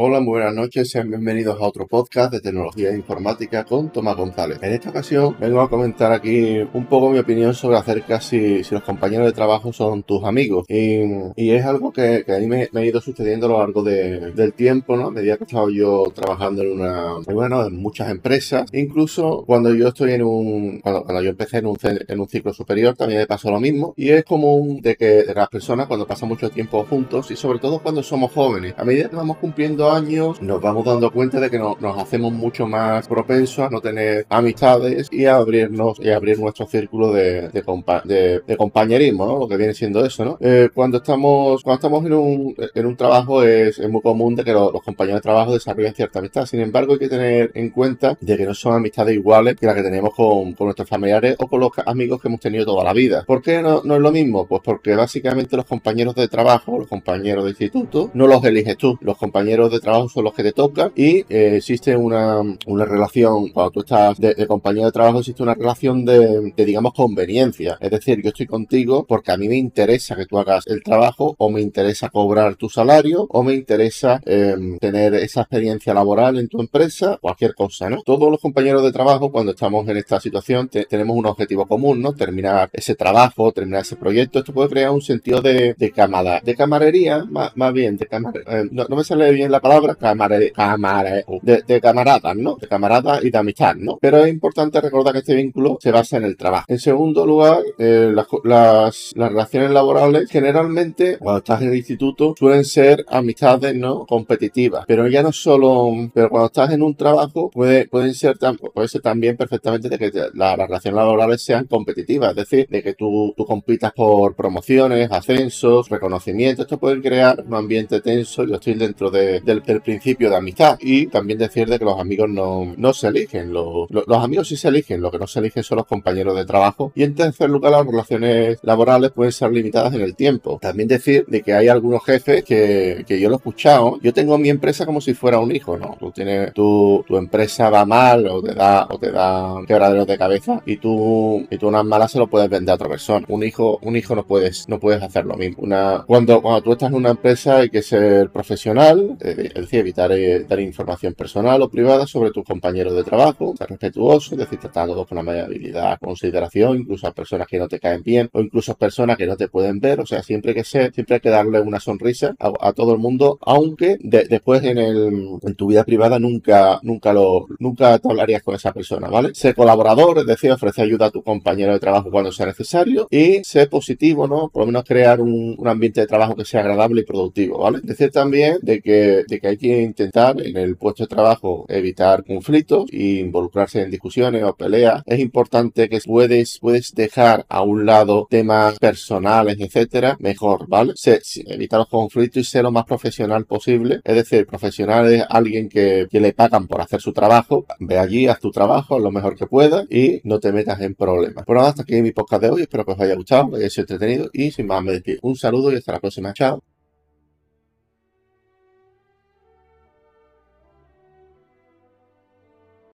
Hola, muy buenas noches, sean bienvenidos a otro podcast de tecnología e informática con Tomás González. En esta ocasión vengo a comentar aquí un poco mi opinión sobre acerca si, si los compañeros de trabajo son tus amigos. Y, es algo que, a mí me, ha ido sucediendo a lo largo del tiempo, ¿no? A medida que he estado yo trabajando en una, bueno, en muchas empresas. Incluso cuando yo estoy en un, cuando, yo empecé en un, en un ciclo superior también me pasó lo mismo. Y es común de que de las personas cuando pasan mucho tiempo juntos y sobre todo cuando somos jóvenes, a medida que vamos cumpliendo años nos vamos dando cuenta de que nos hacemos mucho más propensos a no tener amistades y a abrirnos y abrir nuestro círculo de, compañerismo. Lo que viene siendo eso. Eh, cuando estamos cuando estamos en un, en un trabajo es, muy común de que los, compañeros de trabajo desarrollen cierta amistad. Sin embargo, hay que tener en cuenta de que no son amistades iguales que las que tenemos con, con nuestros familiares o con los amigos que hemos tenido toda la vida. ¿Por qué no, no es lo mismo? Pues porque básicamente los compañeros de trabajo, los compañeros de instituto, no los eliges tú. Los compañeros de trabajo son los que te tocan y eh, existe una, una, relación, cuando tú estás de, compañía de trabajo, existe una relación de, digamos, conveniencia. Es decir, yo estoy contigo porque a mí me interesa que tú hagas el trabajo o me interesa cobrar tu salario o me interesa em, tener esa experiencia laboral en tu empresa, cualquier cosa, ¿no? Todos los compañeros de trabajo, cuando estamos en esta situación, tenemos un objetivo común, ¿no? Terminar ese trabajo, terminar ese proyecto. Esto puede crear un sentido de, de camada, de camarería, más, más bien, de camarería. Eh, no, no, me sale bien la palabra palabra camare, camare, de, de, camaradas, ¿no? De camaradas y de amistad, ¿no? Pero es importante recordar que este vínculo se basa en el trabajo. En segundo lugar, eh, las, las, las, relaciones laborales generalmente, cuando estás en el instituto, suelen ser amistades, ¿no? Competitivas. Pero ya no solo, pero cuando estás en un trabajo, puede, pueden ser, puede ser también perfectamente de que las relaciones laborales sean competitivas. Es decir, de que tú, tú compitas por promociones, ascensos, reconocimientos. Esto puede crear un ambiente tenso. Yo estoy dentro de, del el, principio de amistad. Y también decir de que los amigos no, no se eligen. Los, los, amigos sí se eligen, lo que no se eligen son los compañeros de trabajo. Y en tercer lugar, las relaciones laborales pueden ser limitadas en el tiempo. También decir de que hay algunos jefes que, que yo lo he escuchado. Yo tengo mi empresa como si fuera un hijo, ¿no? Tú tienes, tu, tu empresa va mal o te da, o te da quebraderos de cabeza y tú, y tú unas malas se lo puedes vender a otra persona. Un hijo, un hijo no puedes, no puedes hacer lo mismo. Una, cuando, cuando tú estás en una empresa hay que ser profesional, eh, es decir, evitar eh, dar información personal o privada sobre tus compañeros de trabajo, ser respetuoso, es decir, tratar con la amabilidad, consideración, incluso a personas que no te caen bien o incluso a personas que no te pueden ver, o sea, siempre que ser, siempre hay que darle una sonrisa a, todo el mundo, aunque después en, el, en tu vida privada nunca, nunca lo, nunca te hablarías con esa persona, ¿vale? Sé colaborador, es decir, ofrece ayuda a tu compañero de trabajo cuando sea necesario y sé positivo, ¿no? Por lo menos crear un, un ambiente de trabajo que sea agradable y productivo, ¿vale? Decir también de que, de que hay que intentar en el puesto de trabajo evitar conflictos e involucrarse en discusiones o peleas. Es importante que puedes, puedes dejar a un lado temas personales, etcétera, mejor, ¿vale? Evitar los conflictos y ser lo más profesional posible. Es decir, profesional es alguien que, que le pagan por hacer su trabajo. Ve allí, haz tu trabajo lo mejor que puedas y no te metas en problemas. Nada, hasta aquí mi podcast de hoy. Espero que os haya gustado, que haya sido entretenido y sin más me despido. Un saludo y hasta la próxima. Chao.